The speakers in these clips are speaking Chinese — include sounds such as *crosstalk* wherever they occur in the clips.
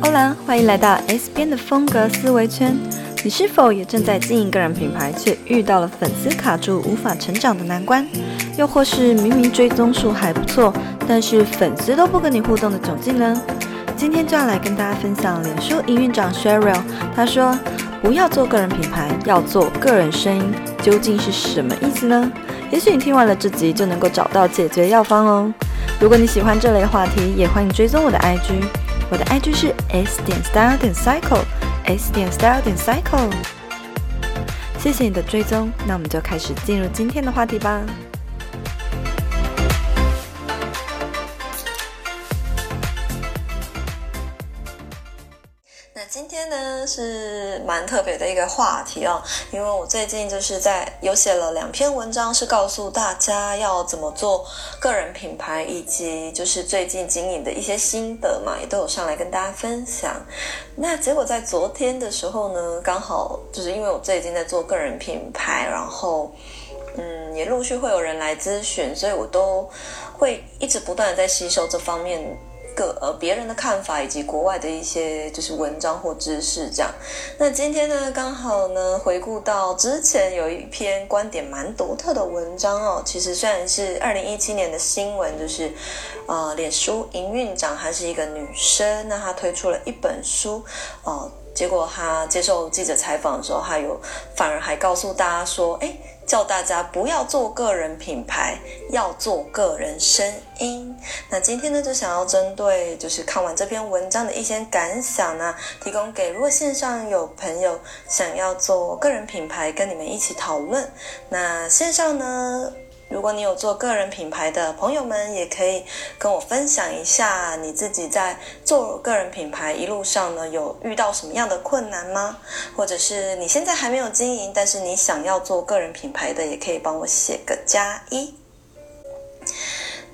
欧兰欢迎来到 S 边的风格思维圈。你是否也正在经营个人品牌，却遇到了粉丝卡住、无法成长的难关？又或是明明追踪数还不错，但是粉丝都不跟你互动的窘境呢？今天就要来跟大家分享脸书营运长 Sheryl，他说：“不要做个人品牌，要做个人声音。”究竟是什么意思呢？也许你听完了这集就能够找到解决药方哦。如果你喜欢这类话题，也欢迎追踪我的 IG，我的 IG 是 s 点 style 点 cycle，s 点 style 点 cycle。谢谢你的追踪，那我们就开始进入今天的话题吧。是蛮特别的一个话题哦，因为我最近就是在有写了两篇文章，是告诉大家要怎么做个人品牌，以及就是最近经营的一些心得嘛，也都有上来跟大家分享。那结果在昨天的时候呢，刚好就是因为我最近在做个人品牌，然后嗯，也陆续会有人来咨询，所以我都会一直不断的在吸收这方面。个呃别人的看法以及国外的一些就是文章或知识这样，那今天呢刚好呢回顾到之前有一篇观点蛮独特的文章哦，其实虽然是二零一七年的新闻，就是呃脸书营运长还是一个女生，那她推出了一本书哦，结果她接受记者采访的时候，她有反而还告诉大家说，哎。叫大家不要做个人品牌，要做个人声音。那今天呢，就想要针对就是看完这篇文章的一些感想呢，提供给如果线上有朋友想要做个人品牌，跟你们一起讨论。那线上呢，如果你有做个人品牌的朋友们，也可以跟我分享一下你自己在做个人品牌一路上呢，有遇到什么样的困难吗？或者是你现在还没有经营，但是你想要做个人品牌的，也可以帮我写个加一。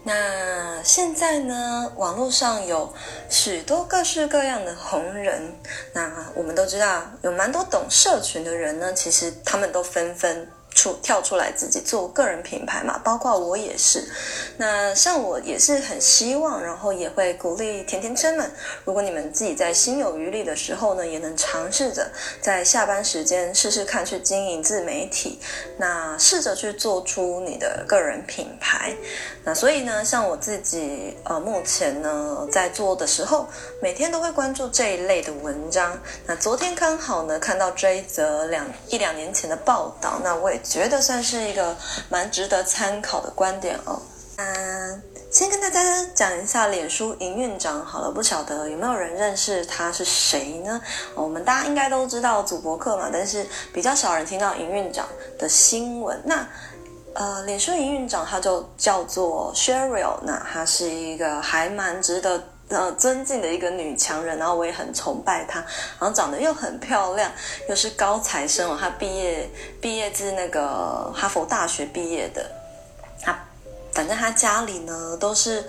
那现在呢，网络上有许多各式各样的红人，那我们都知道，有蛮多懂社群的人呢，其实他们都纷纷。出跳出来自己做个人品牌嘛，包括我也是。那像我也是很希望，然后也会鼓励甜甜圈们，如果你们自己在心有余力的时候呢，也能尝试着在下班时间试试看去经营自媒体，那试着去做出你的个人品牌。那所以呢，像我自己呃，目前呢在做的时候，每天都会关注这一类的文章。那昨天刚好呢看到这一则两一两年前的报道，那我也。觉得算是一个蛮值得参考的观点哦。嗯，先跟大家讲一下脸书营运长好了，不晓得有没有人认识他是谁呢？我们大家应该都知道祖柏克嘛，但是比较少人听到营运长的新闻。那呃，脸书营运长他就叫做 Sheryl，那他是一个还蛮值得。呃，尊敬的一个女强人，然后我也很崇拜她，然后长得又很漂亮，又是高材生哦。她毕业毕业自那个哈佛大学毕业的，她反正她家里呢都是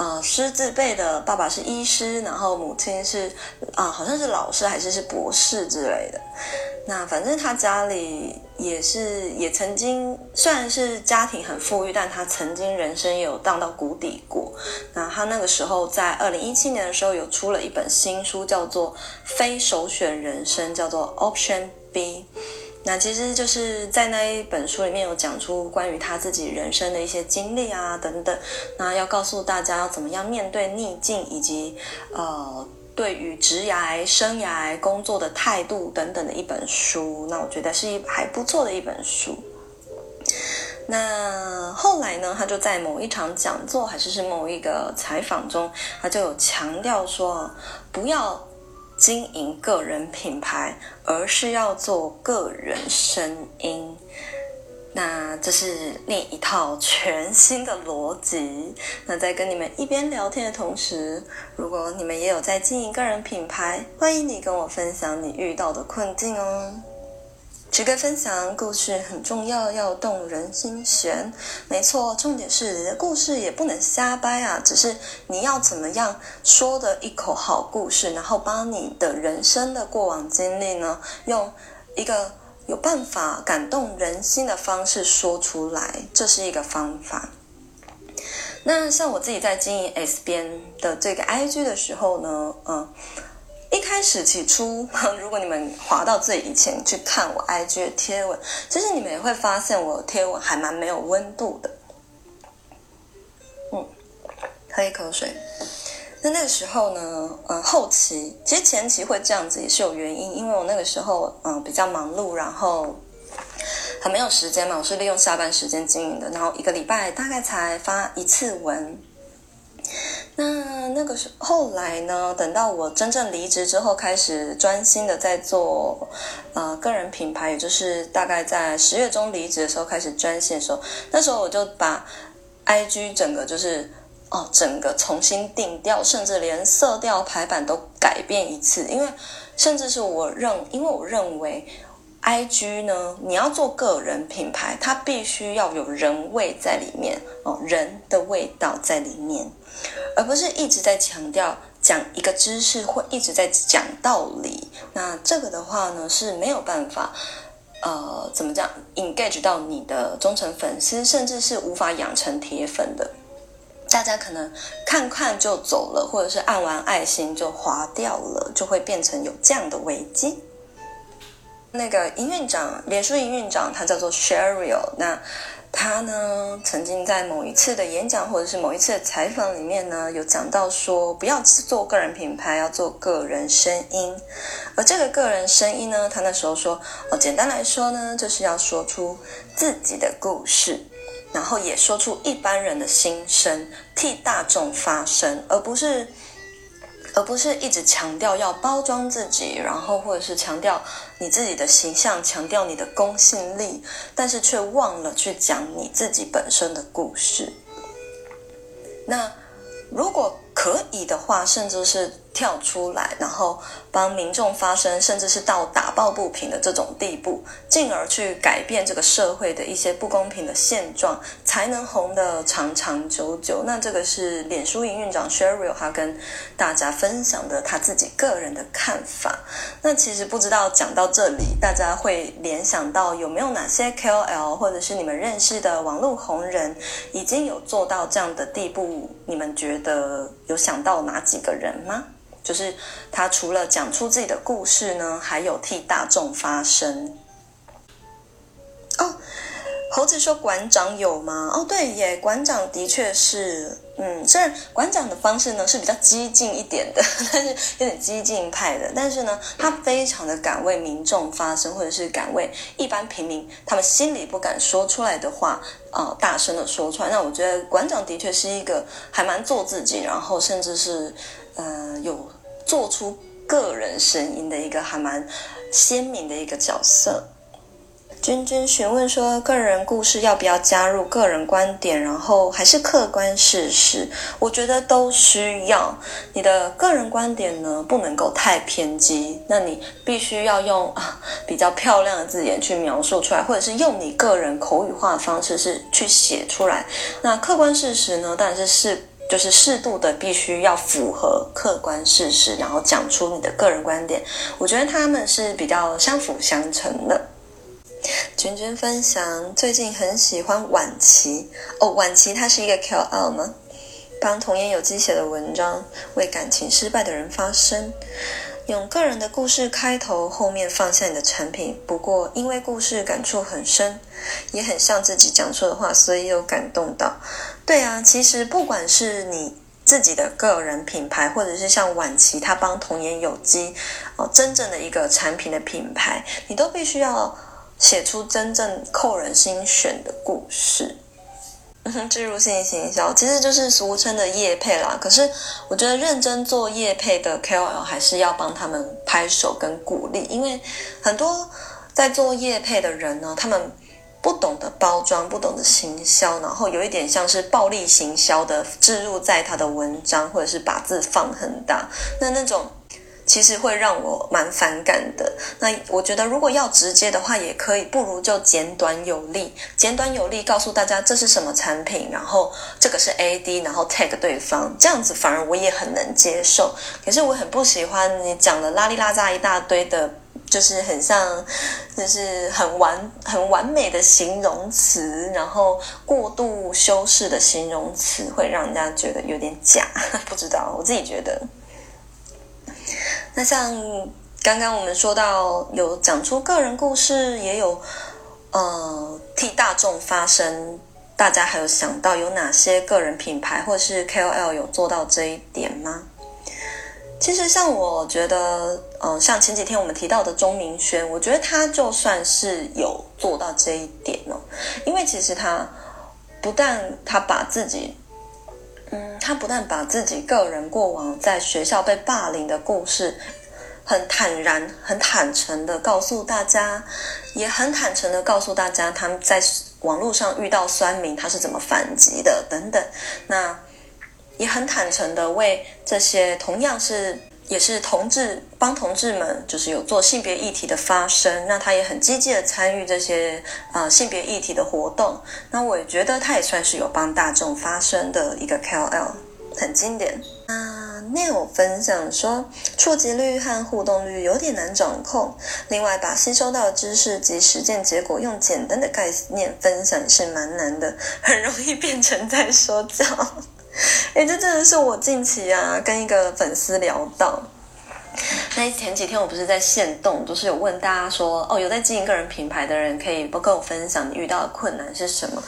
呃师字辈的，爸爸是医师，然后母亲是啊、好像是老师还是是博士之类的。那反正他家里也是，也曾经虽然是家庭很富裕，但他曾经人生也有荡到谷底过。那他那个时候在二零一七年的时候，有出了一本新书，叫做《非首选人生》，叫做 Option B。那其实就是在那一本书里面有讲出关于他自己人生的一些经历啊等等。那要告诉大家要怎么样面对逆境，以及呃。对于职涯、生涯、工作的态度等等的一本书，那我觉得是一还不错的一本书。那后来呢，他就在某一场讲座，还是是某一个采访中，他就有强调说，不要经营个人品牌，而是要做个人声音。那这是另一套全新的逻辑。那在跟你们一边聊天的同时，如果你们也有在经营个人品牌，欢迎你跟我分享你遇到的困境哦。这个分享故事很重要，要动人心弦。没错，重点是你的故事也不能瞎掰啊，只是你要怎么样说的一口好故事，然后把你的人生的过往经历呢，用一个。有办法感动人心的方式说出来，这是一个方法。那像我自己在经营 S 边的这个 IG 的时候呢，嗯，一开始起初，*laughs* 如果你们滑到最以前去看我 IG 的贴文，其实你们也会发现我贴文还蛮没有温度的。嗯，喝一口水。那那个时候呢，嗯，后期其实前期会这样子也是有原因，因为我那个时候嗯比较忙碌，然后。很没有时间嘛，我是利用下班时间经营的，然后一个礼拜大概才发一次文。那那个时候后来呢，等到我真正离职之后，开始专心的在做呃个人品牌，也就是大概在十月中离职的时候开始专心的时候，那时候我就把 IG 整个就是哦整个重新定调，甚至连色调排版都改变一次，因为甚至是我认，因为我认为。IG 呢，你要做个人品牌，它必须要有人味在里面哦，人的味道在里面，而不是一直在强调讲一个知识或一直在讲道理。那这个的话呢，是没有办法，呃，怎么讲，engage 到你的忠诚粉丝，甚至是无法养成铁粉的。大家可能看看就走了，或者是按完爱心就划掉了，就会变成有这样的危机。那个营运长，脸书营运长，他叫做 Sheryl。那他呢，曾经在某一次的演讲或者是某一次的采访里面呢，有讲到说，不要做个人品牌，要做个人声音。而这个个人声音呢，他那时候说，哦，简单来说呢，就是要说出自己的故事，然后也说出一般人的心声，替大众发声，而不是。而不是一直强调要包装自己，然后或者是强调你自己的形象，强调你的公信力，但是却忘了去讲你自己本身的故事。那如果可以的话，甚至是。跳出来，然后帮民众发声，甚至是到打抱不平的这种地步，进而去改变这个社会的一些不公平的现状，才能红得长长久久。那这个是脸书营运长 Sheryl 他跟大家分享的他自己个人的看法。那其实不知道讲到这里，大家会联想到有没有哪些 KOL 或者是你们认识的网络红人已经有做到这样的地步？你们觉得有想到哪几个人吗？就是他除了讲出自己的故事呢，还有替大众发声。猴子说馆长有吗？哦，对耶，馆长的确是，嗯，虽然馆长的方式呢是比较激进一点的，*laughs* 但是有点激进派的，但是呢，他非常的敢为民众发声，或者是敢为一般平民他们心里不敢说出来的话，呃，大声的说出来。那我觉得馆长的确是一个还蛮做自己，然后甚至是。呃，有做出个人声音的一个还蛮鲜明的一个角色。君君询问说，个人故事要不要加入个人观点，然后还是客观事实？我觉得都需要。你的个人观点呢，不能够太偏激，那你必须要用啊比较漂亮的字眼去描述出来，或者是用你个人口语化的方式是去写出来。那客观事实呢，当然是是。就是适度的，必须要符合客观事实，然后讲出你的个人观点。我觉得他们是比较相辅相成的。君君分享最近很喜欢婉琪哦，婉琪她是一个 KOL 吗？帮童颜有机写的文章，为感情失败的人发声。用个人的故事开头，后面放下你的产品。不过，因为故事感触很深，也很像自己讲出的话，所以有感动到。对啊，其实不管是你自己的个人品牌，或者是像婉琪他帮童颜有机哦，真正的一个产品的品牌，你都必须要写出真正扣人心弦的故事。*laughs* 置入性行销其实就是俗称的业配啦。可是我觉得认真做业配的 KOL 还是要帮他们拍手跟鼓励，因为很多在做业配的人呢，他们不懂得包装，不懂得行销，然后有一点像是暴力行销的置入在他的文章，或者是把字放很大，那那种。其实会让我蛮反感的。那我觉得，如果要直接的话，也可以，不如就简短有力，简短有力告诉大家这是什么产品，然后这个是 AD，然后 tag 对方，这样子反而我也很能接受。可是我很不喜欢你讲的拉里拉扎一大堆的就是很像，就是很完很完美的形容词，然后过度修饰的形容词会让人家觉得有点假。*laughs* 不知道，我自己觉得。那像刚刚我们说到，有讲出个人故事，也有呃替大众发声。大家还有想到有哪些个人品牌或是 KOL 有做到这一点吗？其实，像我觉得，呃，像前几天我们提到的钟明轩，我觉得他就算是有做到这一点哦。因为其实他不但他把自己，嗯，他不但把自己个人过往在学校被霸凌的故事，很坦然、很坦诚的告诉大家，也很坦诚的告诉大家他们在网络上遇到酸民，他是怎么反击的等等。那。也很坦诚的为这些同样是也是同志帮同志们，就是有做性别议题的发声，那他也很积极的参与这些啊、性别议题的活动。那我也觉得他也算是有帮大众发声的一个 KOL，很经典。啊，Neil 分享说，触及率和互动率有点难掌控。另外，把吸收到的知识及实践结果用简单的概念分享是蛮难的，很容易变成在说教。*laughs* 哎，这真的是我近期啊跟一个粉丝聊到。那前几天我不是在线动，就是有问大家说，哦，有在经营个人品牌的人，可以不跟我分享你遇到的困难是什么？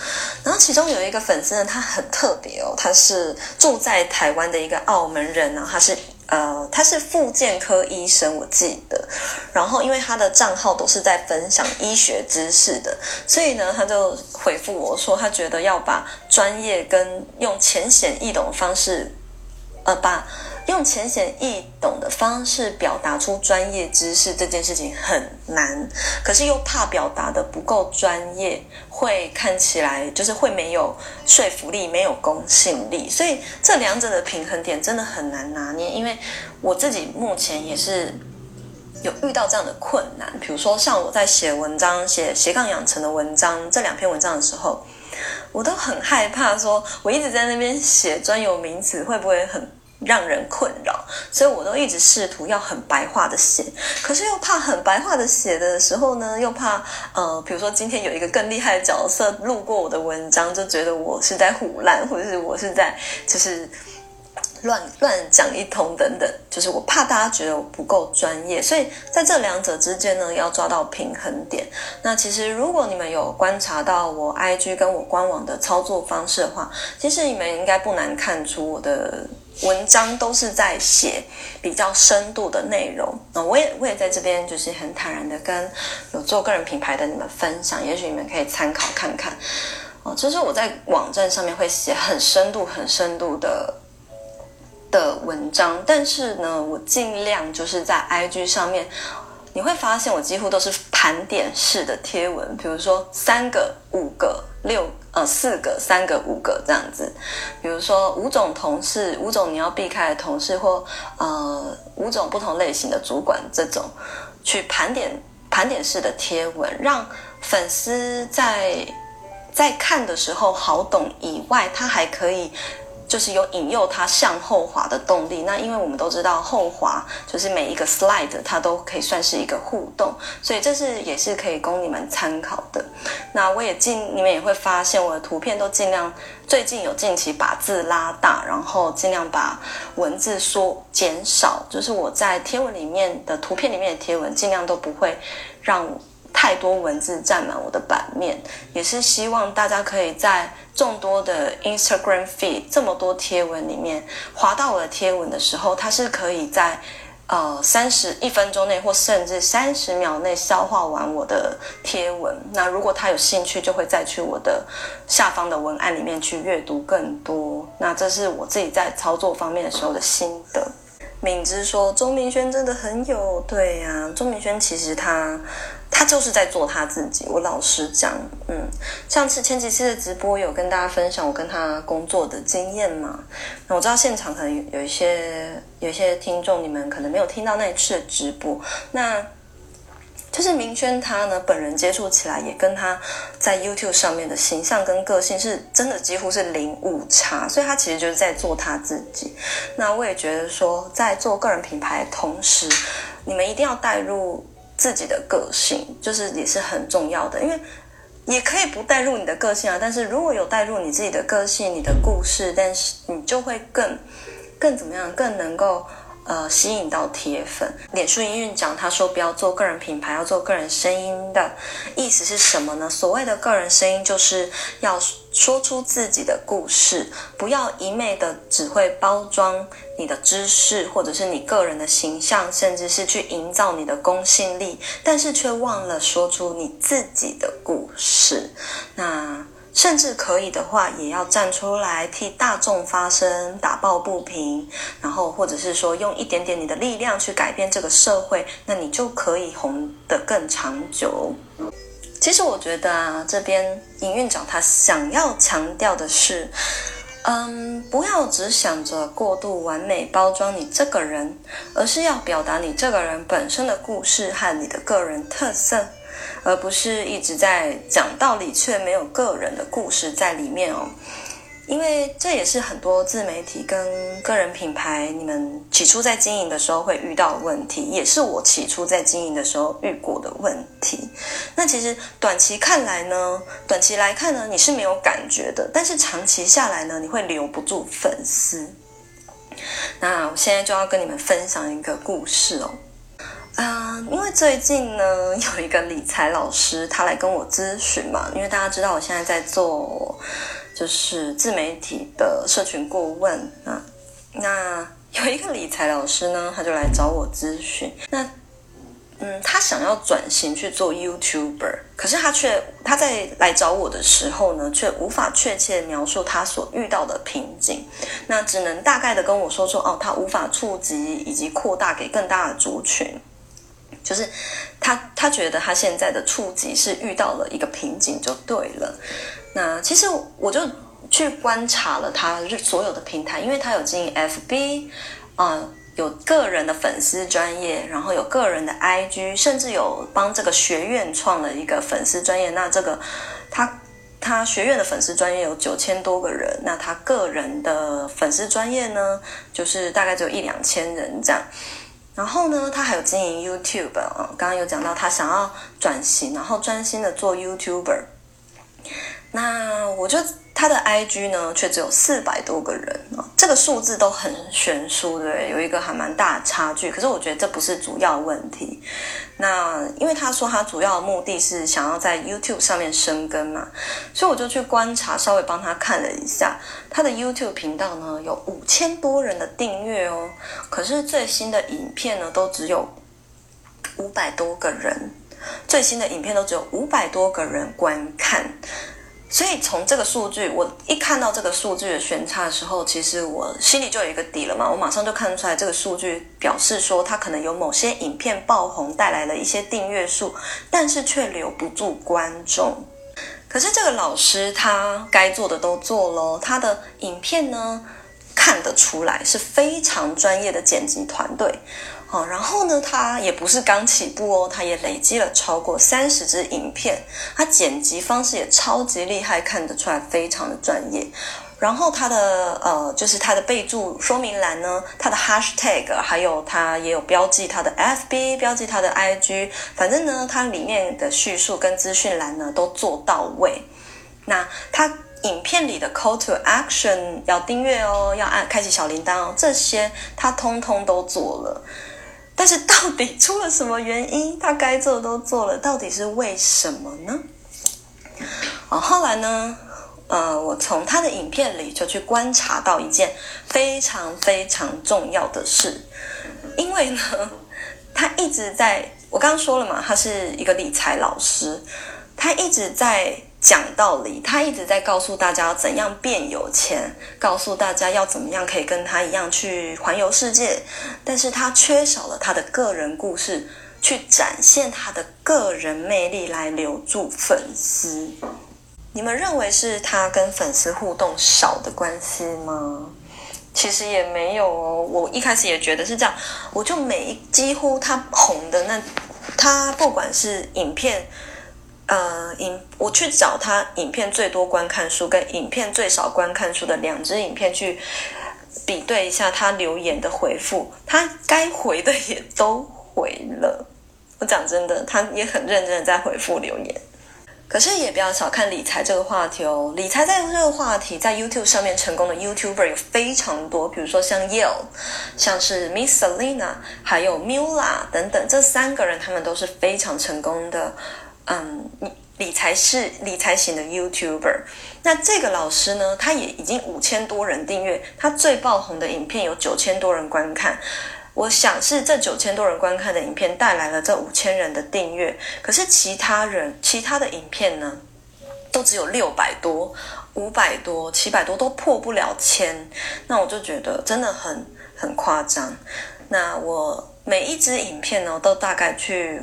然后其中有一个粉丝呢，他很特别哦，他是住在台湾的一个澳门人呢，他是。呃，他是妇健科医生，我记得。然后，因为他的账号都是在分享医学知识的，所以呢，他就回复我说，他觉得要把专业跟用浅显易懂的方式，呃，把。用浅显易懂的方式表达出专业知识这件事情很难，可是又怕表达的不够专业，会看起来就是会没有说服力、没有公信力，所以这两者的平衡点真的很难拿捏。因为我自己目前也是有遇到这样的困难，比如说像我在写文章、写斜杠养成的文章这两篇文章的时候，我都很害怕，说我一直在那边写专有名词会不会很。让人困扰，所以我都一直试图要很白话的写，可是又怕很白话的写的时候呢，又怕呃，比如说今天有一个更厉害的角色路过我的文章，就觉得我是在胡乱，或者是我是在就是乱乱讲一通等等，就是我怕大家觉得我不够专业，所以在这两者之间呢，要抓到平衡点。那其实如果你们有观察到我 IG 跟我官网的操作方式的话，其实你们应该不难看出我的。文章都是在写比较深度的内容，那我也我也在这边就是很坦然的跟有做个人品牌的你们分享，也许你们可以参考看看。哦，就是我在网站上面会写很深度、很深度的的文章，但是呢，我尽量就是在 IG 上面，你会发现我几乎都是盘点式的贴文，比如说三个、五个、六。呃，四个、三个、五个这样子，比如说五种同事，五种你要避开的同事，或呃五种不同类型的主管，这种去盘点盘点式的贴文，让粉丝在在看的时候好懂以外，他还可以。就是有引诱他向后滑的动力。那因为我们都知道后滑就是每一个 slide 它都可以算是一个互动，所以这是也是可以供你们参考的。那我也尽你们也会发现我的图片都尽量最近有近期把字拉大，然后尽量把文字缩减少。就是我在贴文里面的图片里面的贴文尽量都不会让太多文字占满我的版面，也是希望大家可以在。众多的 Instagram feed 这么多贴文里面，滑到我的贴文的时候，它是可以在呃三十一分钟内，或甚至三十秒内消化完我的贴文。那如果他有兴趣，就会再去我的下方的文案里面去阅读更多。那这是我自己在操作方面的时候的心得。敏之说：“钟明轩真的很有对呀、钟明轩其实他。”他就是在做他自己。我老实讲，嗯，上次前几次的直播有跟大家分享我跟他工作的经验嘛。那我知道现场可能有一些有一些听众，你们可能没有听到那一次的直播。那就是明轩他呢，本人接触起来也跟他在 YouTube 上面的形象跟个性是真的几乎是零误差，所以他其实就是在做他自己。那我也觉得说，在做个人品牌同时，你们一定要带入。自己的个性，就是也是很重要的，因为也可以不带入你的个性啊。但是如果有带入你自己的个性、你的故事，但是你就会更更怎么样，更能够。呃，吸引到铁粉。脸书营运长他说，不要做个人品牌，要做个人声音的意思是什么呢？所谓的个人声音，就是要说出自己的故事，不要一昧的只会包装你的知识，或者是你个人的形象，甚至是去营造你的公信力，但是却忘了说出你自己的故事。那。甚至可以的话，也要站出来替大众发声，打抱不平，然后或者是说用一点点你的力量去改变这个社会，那你就可以红得更长久。其实我觉得啊，这边营运长他想要强调的是，嗯，不要只想着过度完美包装你这个人，而是要表达你这个人本身的故事和你的个人特色。而不是一直在讲道理，却没有个人的故事在里面哦。因为这也是很多自媒体跟个人品牌，你们起初在经营的时候会遇到的问题，也是我起初在经营的时候遇过的问题。那其实短期看来呢，短期来看呢，你是没有感觉的，但是长期下来呢，你会留不住粉丝。那我现在就要跟你们分享一个故事哦。啊、因为最近呢，有一个理财老师他来跟我咨询嘛，因为大家知道我现在在做就是自媒体的社群顾问啊，那有一个理财老师呢，他就来找我咨询，那嗯，他想要转型去做 YouTuber，可是他却他在来找我的时候呢，却无法确切描述他所遇到的瓶颈，那只能大概的跟我说说哦，他无法触及以及扩大给更大的族群。就是他，他觉得他现在的触及是遇到了一个瓶颈就对了。那其实我就去观察了他所有的平台，因为他有经营 FB，啊、有个人的粉丝专业，然后有个人的 IG，甚至有帮这个学院创了一个粉丝专业。那这个他他学院的粉丝专业有九千多个人，那他个人的粉丝专业呢，就是大概只有一两千人这样。然后呢，他还有经营 YouTube 啊，刚刚有讲到他想要转型，然后专心的做 YouTuber。那我就他的 IG 呢，却只有四百多个人啊，这个数字都很悬殊，对，有一个还蛮大的差距。可是我觉得这不是主要问题。那因为他说他主要目的是想要在 YouTube 上面生根嘛，所以我就去观察，稍微帮他看了一下他的 YouTube 频道呢，有五千多人的订阅哦，可是最新的影片呢，都只有五百多个人，最新的影片都只有五百多个人观看。所以从这个数据，我一看到这个数据的悬差的时候，其实我心里就有一个底了嘛。我马上就看出来，这个数据表示说，他可能有某些影片爆红，带来了一些订阅数，但是却留不住观众。可是这个老师他该做的都做了，他的影片呢，看得出来是非常专业的剪辑团队。哦，然后呢，他也不是刚起步哦，他也累积了超过三十支影片，他剪辑方式也超级厉害，看得出来非常的专业。然后他的呃，就是他的备注说明栏呢，他的 hashtag，还有他也有标记他的 FB，标记他的 IG，反正呢，他里面的叙述跟资讯栏呢都做到位。那他影片里的 call to action 要订阅哦，要按开启小铃铛哦，这些他通通都做了。但是到底出了什么原因？他该做的都做了，到底是为什么呢？啊，后来呢？呃，我从他的影片里就去观察到一件非常非常重要的事，因为呢，*laughs* 他一直在，我刚刚说了嘛，他是一个理财老师，他一直在。讲道理，他一直在告诉大家怎样变有钱，告诉大家要怎么样可以跟他一样去环游世界，但是他缺少了他的个人故事，去展现他的个人魅力来留住粉丝。你们认为是他跟粉丝互动少的关系吗？其实也没有哦，我一开始也觉得是这样，我就每一几乎他红的那，他不管是影片。呃，影我去找他影片最多观看数跟影片最少观看数的两支影片去比对一下他留言的回复，他该回的也都回了，我讲真的，他也很认真的在回复留言。可是也不要小看理财这个话题哦，理财在这个话题在 YouTube 上面成功的 YouTuber 有非常多，比如说像 Yale，像是 Miss Selina，还有 Mula 等等，这三个人他们都是非常成功的，嗯，理财是理财型的 YouTuber。那这个老师呢，他也已经五千多人订阅，他最爆红的影片有九千多人观看。我想是这九千多人观看的影片带来了这五千人的订阅，可是其他人其他的影片呢，都只有六百多、五百多、七百多，都破不了千。那我就觉得真的很很夸张。那我每一支影片呢，都大概去。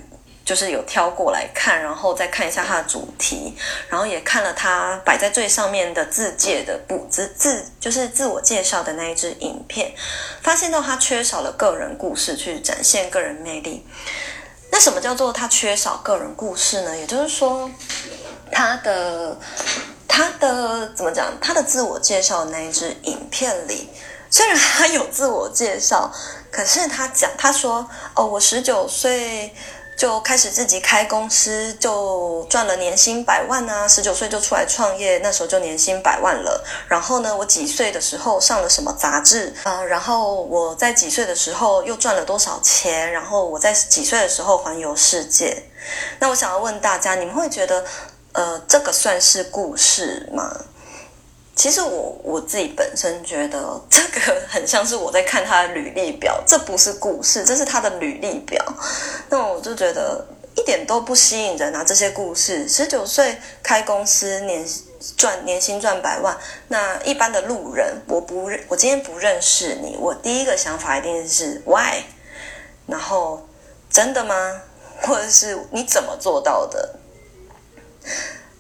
就是有挑过来看，然后再看一下它的主题，然后也看了它摆在最上面的自介的不自自就是自我介绍的那一支影片，发现到它缺少了个人故事去展现个人魅力。那什么叫做它缺少个人故事呢？也就是说，它的它的怎么讲？它的自我介绍的那一支影片里，虽然他有自我介绍，可是他讲他说哦，我十九岁。就开始自己开公司，就赚了年薪百万啊！十九岁就出来创业，那时候就年薪百万了。然后呢，我几岁的时候上了什么杂志啊？然后我在几岁的时候又赚了多少钱？然后我在几岁的时候环游世界？那我想要问大家，你们会觉得，呃，这个算是故事吗？其实我我自己本身觉得这个很像是我在看他的履历表，这不是故事，这是他的履历表。那我就觉得一点都不吸引人啊！这些故事，十九岁开公司，年赚年薪赚百万，那一般的路人，我不认，我今天不认识你，我第一个想法一定是 why，然后真的吗？或者是你怎么做到的？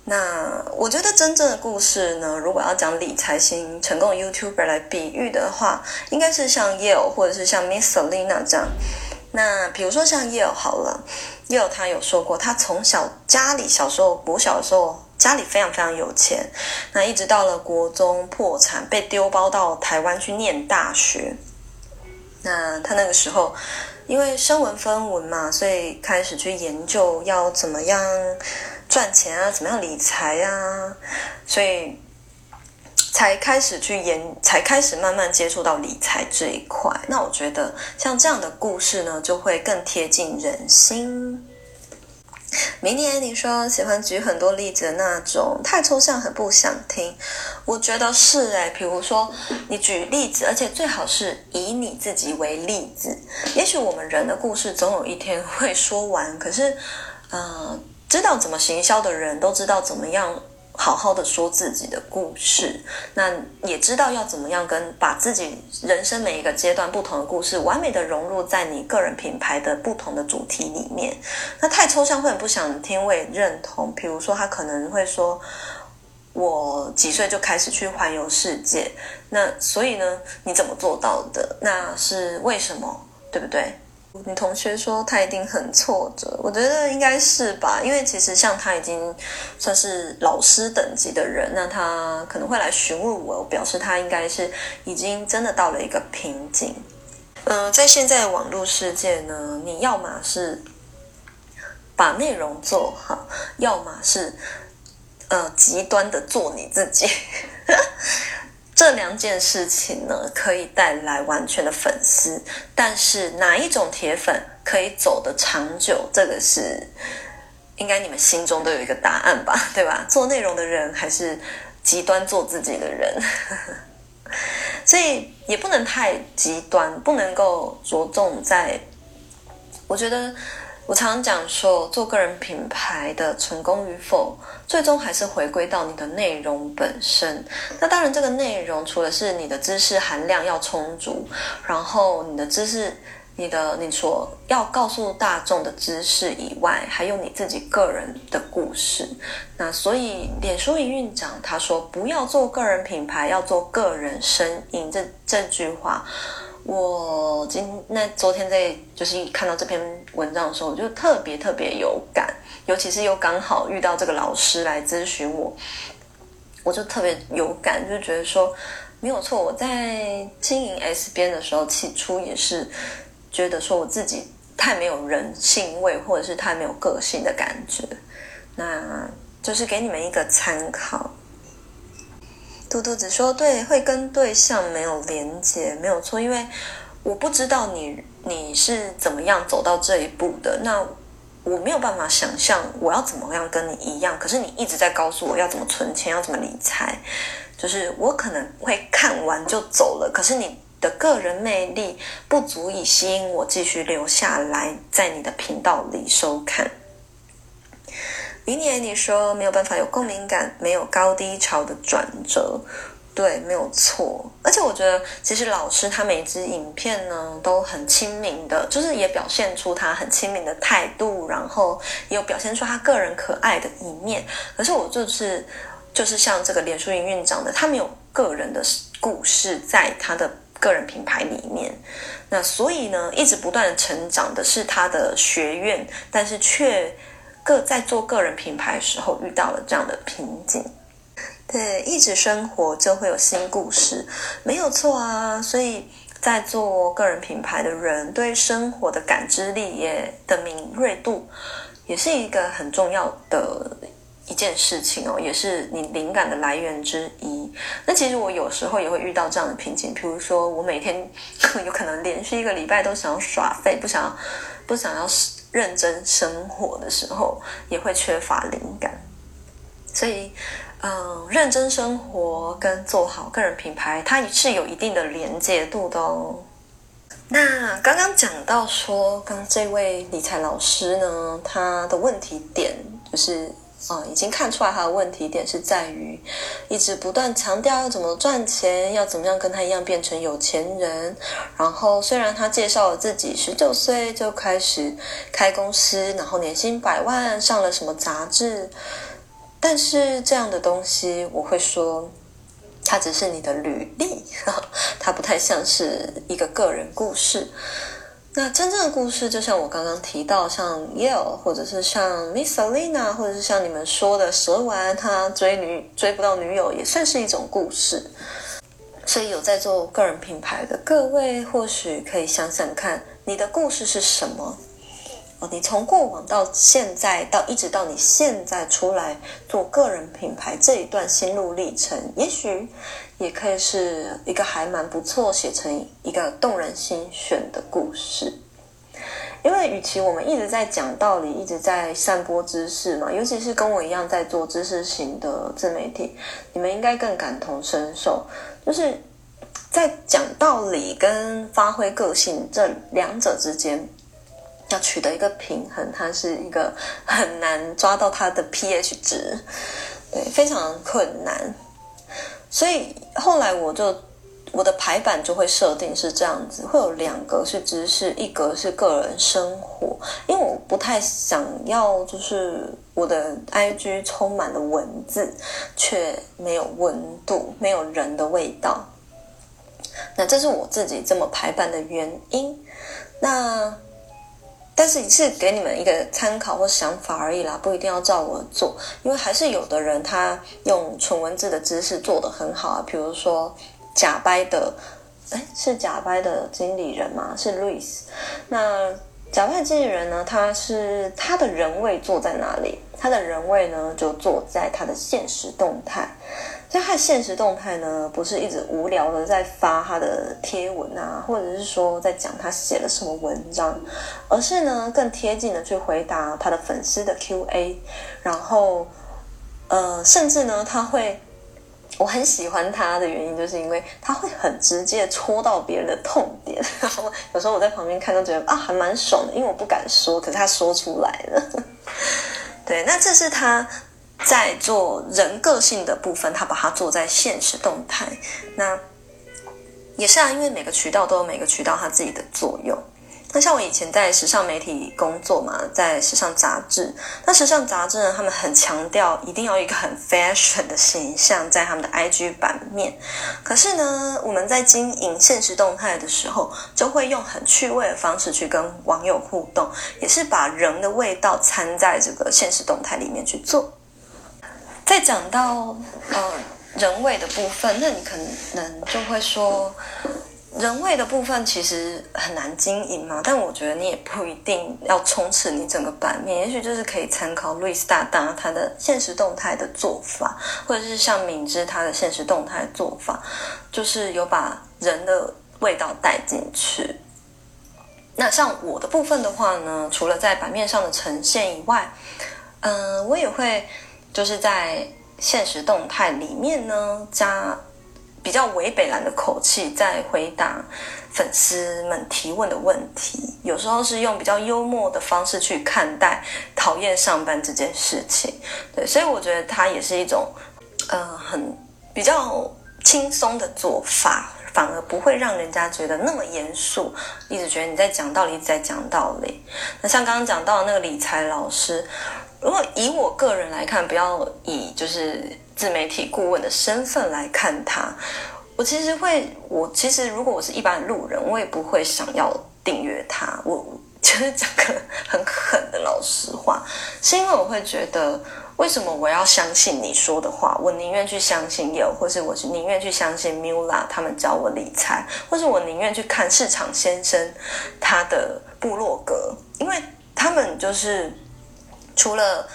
那我觉得真正的故事呢，如果要讲理财型成功 YouTuber 来比喻的话，应该是像 Yale 或者是像 Missolina 这样。那比如说像 Yale 好了，Yale 他有说过，他从小家里小时候国小时候家里非常非常有钱，那一直到了国中破产，被丢包到台湾去念大学。那他那个时候因为身无分文嘛，所以开始去研究要怎么样。赚钱啊，怎么样理财啊？所以才开始去研，才开始慢慢接触到理财这一块。那我觉得像这样的故事呢，就会更贴近人心。明年你说喜欢举很多例子的那种，太抽象，很不想听。我觉得是诶，比如说你举例子，而且最好是以你自己为例子。也许我们人的故事总有一天会说完，可是，嗯、知道怎么行销的人都知道怎么样好好的说自己的故事，那也知道要怎么样跟把自己人生每一个阶段不同的故事完美的融入在你个人品牌的不同的主题里面。那太抽象会很不想听，我也认同。比如说他可能会说，我几岁就开始去环游世界，那所以呢，你怎么做到的？那是为什么？对不对？你同学说他一定很挫折，我觉得应该是吧，因为其实像他已经算是老师等级的人，那他可能会来询问我，我表示他应该是已经真的到了一个瓶颈。嗯、在现在的网络世界呢，你要么是把内容做好，要么是呃极端的做你自己。这两件事情呢，可以带来完全的粉丝，但是哪一种铁粉可以走得长久？这个是应该你们心中都有一个答案吧，对吧？*laughs* 做内容的人还是极端做自己的人，*laughs* 所以也不能太极端，不能够着重在，我觉得。我常讲说，做个人品牌的成功与否，最终还是回归到你的内容本身。那当然，这个内容除了是你的知识含量要充足，然后你的知识、你的你所要告诉大众的知识以外，还有你自己个人的故事。那所以，脸书营运长他说：“不要做个人品牌，要做个人声音。”这这句话。我今那昨天在就是看到这篇文章的时候，我就特别特别有感，尤其是又刚好遇到这个老师来咨询我，我就特别有感，就觉得说没有错。我在经营 S 边的时候，起初也是觉得说我自己太没有人性味，或者是太没有个性的感觉。那就是给你们一个参考。嘟嘟子说：“对，会跟对象没有连接，没有错，因为我不知道你你是怎么样走到这一步的。那我没有办法想象我要怎么样跟你一样。可是你一直在告诉我要怎么存钱，要怎么理财，就是我可能会看完就走了。可是你的个人魅力不足以吸引我继续留下来，在你的频道里收看。”明年你说没有办法有共鸣感，没有高低潮的转折，对，没有错。而且我觉得，其实老师他每支影片呢都很亲民的，就是也表现出他很亲民的态度，然后也有表现出他个人可爱的一面。可是我就是就是像这个脸书营运长的，他没有个人的故事在他的个人品牌里面，那所以呢，一直不断成长的是他的学院，但是却。个在做个人品牌时候遇到了这样的瓶颈，对，一直生活就会有新故事，没有错啊。所以在做个人品牌的人，对生活的感知力也的敏锐度，也是一个很重要的一件事情哦，也是你灵感的来源之一。那其实我有时候也会遇到这样的瓶颈，比如说我每天 *laughs* 有可能连续一个礼拜都想要耍废，不想要，不想要。认真生活的时候，也会缺乏灵感，所以，嗯，认真生活跟做好个人品牌，它也是有一定的连接度的哦。那刚刚讲到说，刚这位理财老师呢，他的问题点就是。啊、已经看出来他的问题点是在于，一直不断强调要怎么赚钱，要怎么样跟他一样变成有钱人。然后虽然他介绍了自己十九岁就开始开公司，然后年薪百万，上了什么杂志，但是这样的东西，我会说，它只是你的履历，*laughs* 它不太像是一个个人故事。那真正的故事，就像我刚刚提到，像 Yale，或者是像 Miss Selina，或者是像你们说的蛇丸，他追女追不到女友，也算是一种故事。所以有在做个人品牌的各位，或许可以想想看，你的故事是什么？哦，你从过往到现在，到一直到你现在出来做个人品牌这一段心路历程，也许也可以是一个还蛮不错，写成一个动人心弦的故事。因为与其我们一直在讲道理，一直在散播知识嘛，尤其是跟我一样在做知识型的自媒体，你们应该更感同身受，就是在讲道理跟发挥个性这两者之间。要取得一个平衡，它是一个很难抓到它的 pH 值，对，非常困难。所以后来我就我的排版就会设定是这样子，会有两格是知识，一格是个人生活，因为我不太想要就是我的 IG 充满了文字，却没有温度，没有人的味道。那这是我自己这么排版的原因。那。但是是给你们一个参考或想法而已啦，不一定要照我做，因为还是有的人他用纯文字的知识做得很好啊，比如说假掰的，哎，是假掰的经理人吗？是 Louis。那假掰的经理人呢？他是他的人位坐在哪里？他的人位呢，就坐在他的现实动态。所以他的限时动态呢，不是一直无聊的在发他的贴文啊，或者是说在讲他写了什么文章，而是呢更贴近的去回答他的粉丝的 QA，然后呃，甚至呢他会，我很喜欢他的原因，就是因为他会很直接戳到别人的痛点，*laughs* 然后有时候我在旁边看都觉得啊还蛮爽的，因为我不敢说，可是他说出来了。*laughs* 对，那这是他。在做人个性的部分，他把它做在现实动态。那也是啊，因为每个渠道都有每个渠道它自己的作用。那像我以前在时尚媒体工作嘛，在时尚杂志，那时尚杂志呢，他们很强调一定要一个很 fashion 的形象在他们的 IG 版面。可是呢，我们在经营现实动态的时候，就会用很趣味的方式去跟网友互动，也是把人的味道掺在这个现实动态里面去做。再讲到呃人味的部分，那你可能就会说，人味的部分其实很难经营嘛，但我觉得你也不一定要充斥你整个版面，也许就是可以参考路易斯大大他的现实动态的做法，或者是像敏之他的现实动态做法，就是有把人的味道带进去。那像我的部分的话呢，除了在版面上的呈现以外，嗯、我也会就是在现实动态里面呢加。比较伪北蓝的口气在回答粉丝们提问的问题，有时候是用比较幽默的方式去看待讨厌上班这件事情，对，所以我觉得它也是一种，呃，很比较轻松的做法，反而不会让人家觉得那么严肃，一直觉得你在讲道理，一直在讲道理。那像刚刚讲到的那个理财老师，如果以我个人来看，不要以就是。自媒体顾问的身份来看他，我其实会，我其实如果我是一般路人，我也不会想要订阅他。我就是讲个很狠的老实话，是因为我会觉得，为什么我要相信你说的话？我宁愿去相信有，或是我是宁愿去相信 Mula 他们教我理财，或是我宁愿去看市场先生他的部落格，因为他们就是除了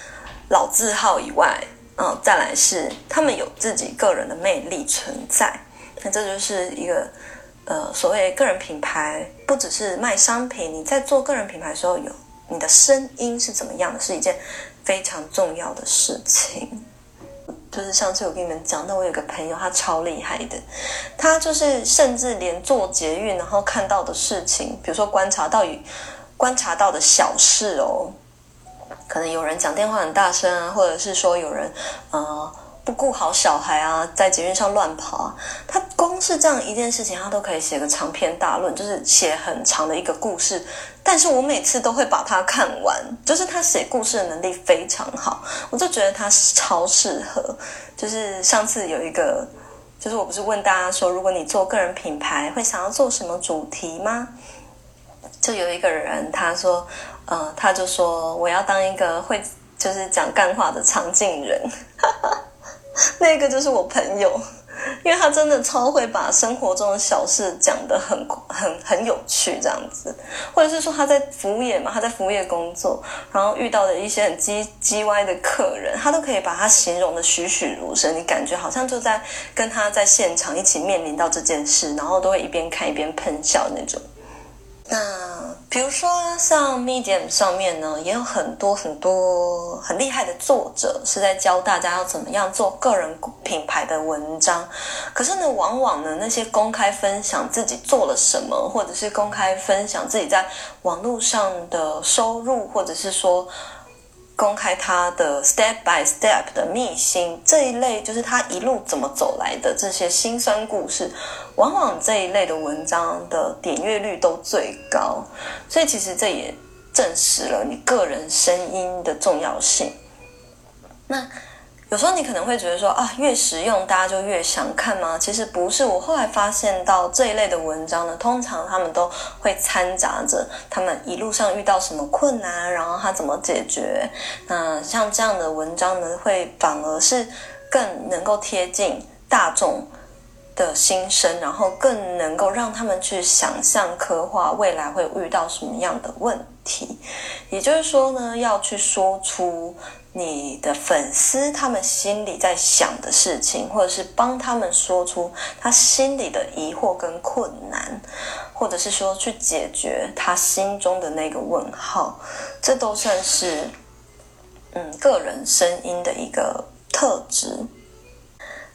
老字号以外。嗯、再来是他们有自己个人的魅力存在，那这就是一个呃所谓个人品牌，不只是卖商品，你在做个人品牌的时候有你的声音是怎么样的，是一件非常重要的事情。就是上次我跟你们讲，那我有个朋友，他超厉害的，他就是甚至连坐捷运然后看到的事情，比如说观察到与观察到的小事哦。可能有人讲电话很大声啊，或者是说有人呃不顾好小孩啊，在捷运上乱跑啊。他光是这样一件事情，他都可以写个长篇大论，就是写很长的一个故事。但是我每次都会把它看完，就是他写故事的能力非常好，我就觉得他超适合。就是上次有一个，就是我不是问大家说，如果你做个人品牌，会想要做什么主题吗？就有一个人他说。呃，他就说我要当一个会就是讲干话的长进人，*laughs* 那个就是我朋友，因为他真的超会把生活中的小事讲得很很很有趣这样子，或者是说他在服务业嘛，他在服务业工作，然后遇到的一些很叽叽歪的客人，他都可以把他形容得栩栩如生，你感觉好像就在跟他在现场一起面临到这件事，然后都会一边看一边喷笑那种。那比如说，像 Medium 上面呢，也有很多很多很厉害的作者是在教大家要怎么样做个人品牌的文章。可是呢，往往呢，那些公开分享自己做了什么，或者是公开分享自己在网络上的收入，或者是说。公开他的 step by step 的秘辛这一类，就是他一路怎么走来的这些辛酸故事，往往这一类的文章的点阅率都最高，所以其实这也证实了你个人声音的重要性。那。有时候你可能会觉得说啊，越实用大家就越想看吗？其实不是。我后来发现到这一类的文章呢，通常他们都会掺杂着他们一路上遇到什么困难，然后他怎么解决。那像这样的文章呢，会反而是更能够贴近大众的心声，然后更能够让他们去想象、刻画未来会遇到什么样的问题。也就是说呢，要去说出。你的粉丝他们心里在想的事情，或者是帮他们说出他心里的疑惑跟困难，或者是说去解决他心中的那个问号，这都算是嗯个人声音的一个特质。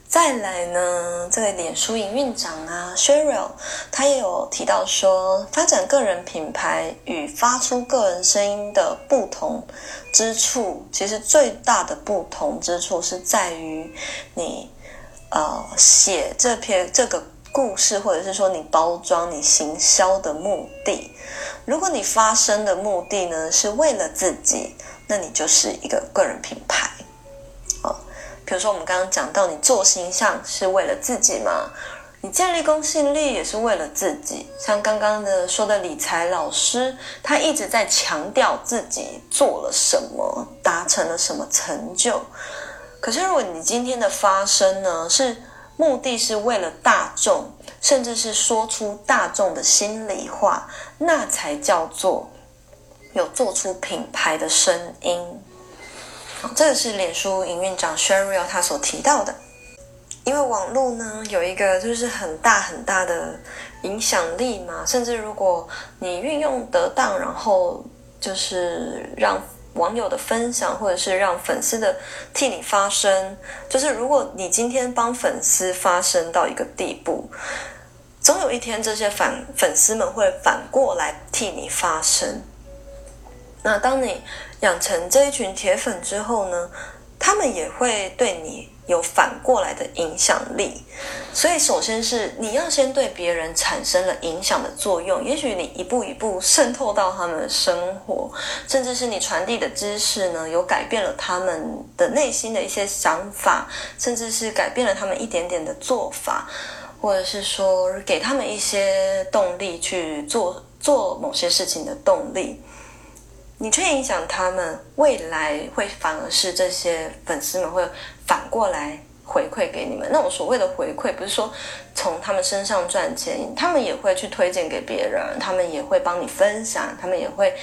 再来呢，这个脸书营运长啊，Sheryl，他也有提到说，发展个人品牌与发出个人声音的不同之处，其实最大的不同之处是在于你呃写这篇这个故事，或者是说你包装、你行销的目的。如果你发声的目的呢是为了自己，那你就是一个个人品牌。比如说，我们刚刚讲到，你做形象是为了自己嘛？你建立公信力也是为了自己。像刚刚的说的理财老师，他一直在强调自己做了什么，达成了什么成就。可是，如果你今天的发声呢，是目的是为了大众，甚至是说出大众的心里话，那才叫做有做出品牌的声音。这个是脸书营运长 Sheryl 他所提到的。因为网络呢，有一个就是很大很大的影响力嘛，甚至如果你运用得当，然后就是让网友的分享，或者是让粉丝的替你发声，就是如果你今天帮粉丝发声到一个地步，总有一天这些反粉丝们会反过来替你发声。那当你养成这一群铁粉之后呢，他们也会对你有反过来的影响力。所以，首先是你要先对别人产生了影响的作用。也许你一步一步渗透到他们的生活，甚至是你传递的知识呢，有改变了他们的内心的一些想法，甚至是改变了他们一点点的做法，或者是说给他们一些动力去做做某些事情的动力。你却影响他们，未来会反而是这些粉丝们会反过来回馈给你们。那种所谓的回馈，不是说从他们身上赚钱，他们也会去推荐给别人，他们也会帮你分享，他们也会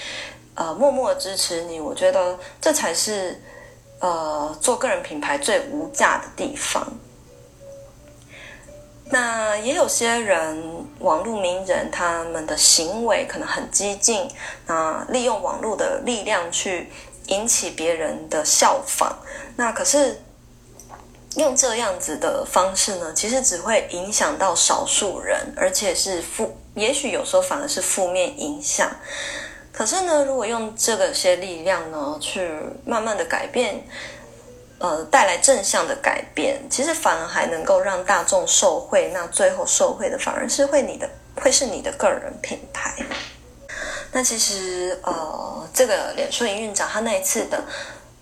呃默默支持你。我觉得这才是呃做个人品牌最无价的地方。那也有些人，网络名人，他们的行为可能很激进，那利用网络的力量去引起别人的效仿。那可是用这样子的方式呢，其实只会影响到少数人，而且是负，也许有时候反而是负面影响。可是呢，如果用这个些力量呢，去慢慢的改变。呃，带来正向的改变，其实反而还能够让大众受惠。那最后受惠的反而是会你的，会是你的个人品牌。那其实呃，这个脸书营运长他那一次的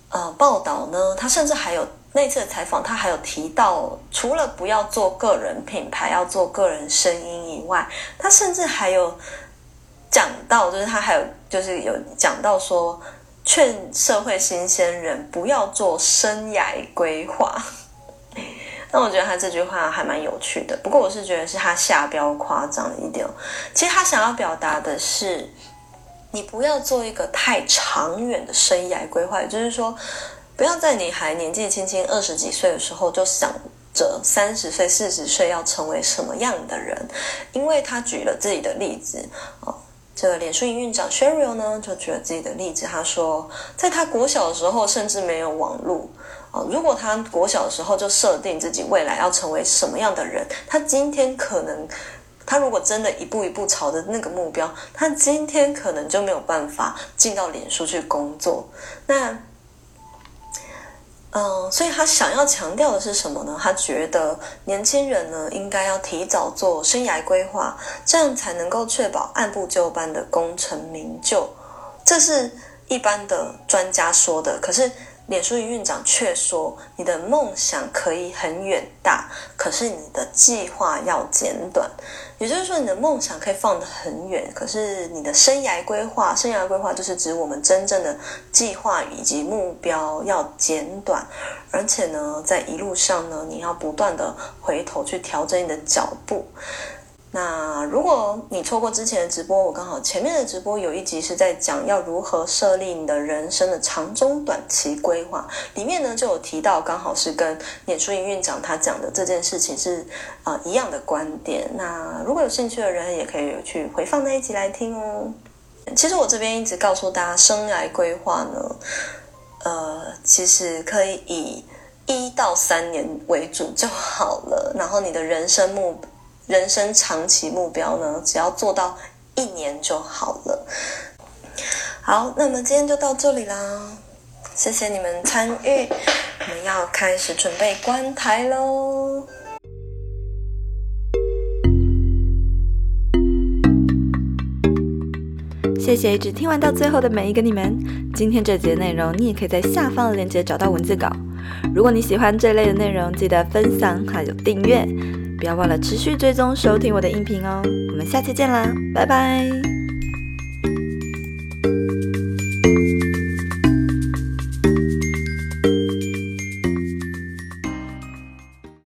呃报道呢，他甚至还有那一次的采访，他还有提到，除了不要做个人品牌，要做个人声音以外，他甚至还有讲到，就是他还有就是有讲到说。劝社会新鲜人不要做生涯规划，那我觉得他这句话还蛮有趣的。不过我是觉得是他下标夸张了一点。其实他想要表达的是，你不要做一个太长远的生涯规划，就是说，不要在你还年纪轻轻二十几岁的时候就想着三十岁、四十岁要成为什么样的人，因为他举了自己的例子啊。这个脸书营运长 Sheryl 呢，就举了自己的例子。他说，在他国小的时候，甚至没有网络啊。如果他国小的时候就设定自己未来要成为什么样的人，他今天可能，他如果真的一步一步朝着那个目标，他今天可能就没有办法进到脸书去工作。那。嗯，所以他想要强调的是什么呢？他觉得年轻人呢，应该要提早做生涯规划，这样才能够确保按部就班的功成名就。这是一般的专家说的，可是。脸书营运长却说：“你的梦想可以很远大，可是你的计划要简短。也就是说，你的梦想可以放得很远，可是你的生涯规划，生涯规划就是指我们真正的计划以及目标要简短，而且呢，在一路上呢，你要不断的回头去调整你的脚步。”那如果你错过之前的直播，我刚好前面的直播有一集是在讲要如何设立你的人生的长中短期规划，里面呢就有提到，刚好是跟脸书营运长他讲的这件事情是啊、一样的观点。那如果有兴趣的人，也可以去回放那一集来听哦。其实我这边一直告诉大家，生涯规划呢，呃，其实可以以一到三年为主就好了，然后你的人生目。人生长期目标呢，只要做到一年就好了。好，那么今天就到这里啦，谢谢你们参与，我们要开始准备关台喽。谢谢一直听完到最后的每一个你们。今天这节内容，你也可以在下方的链接找到文字稿。如果你喜欢这类的内容，记得分享还有订阅。不要忘了持续追踪收听我的音频哦，我们下期见啦，拜拜。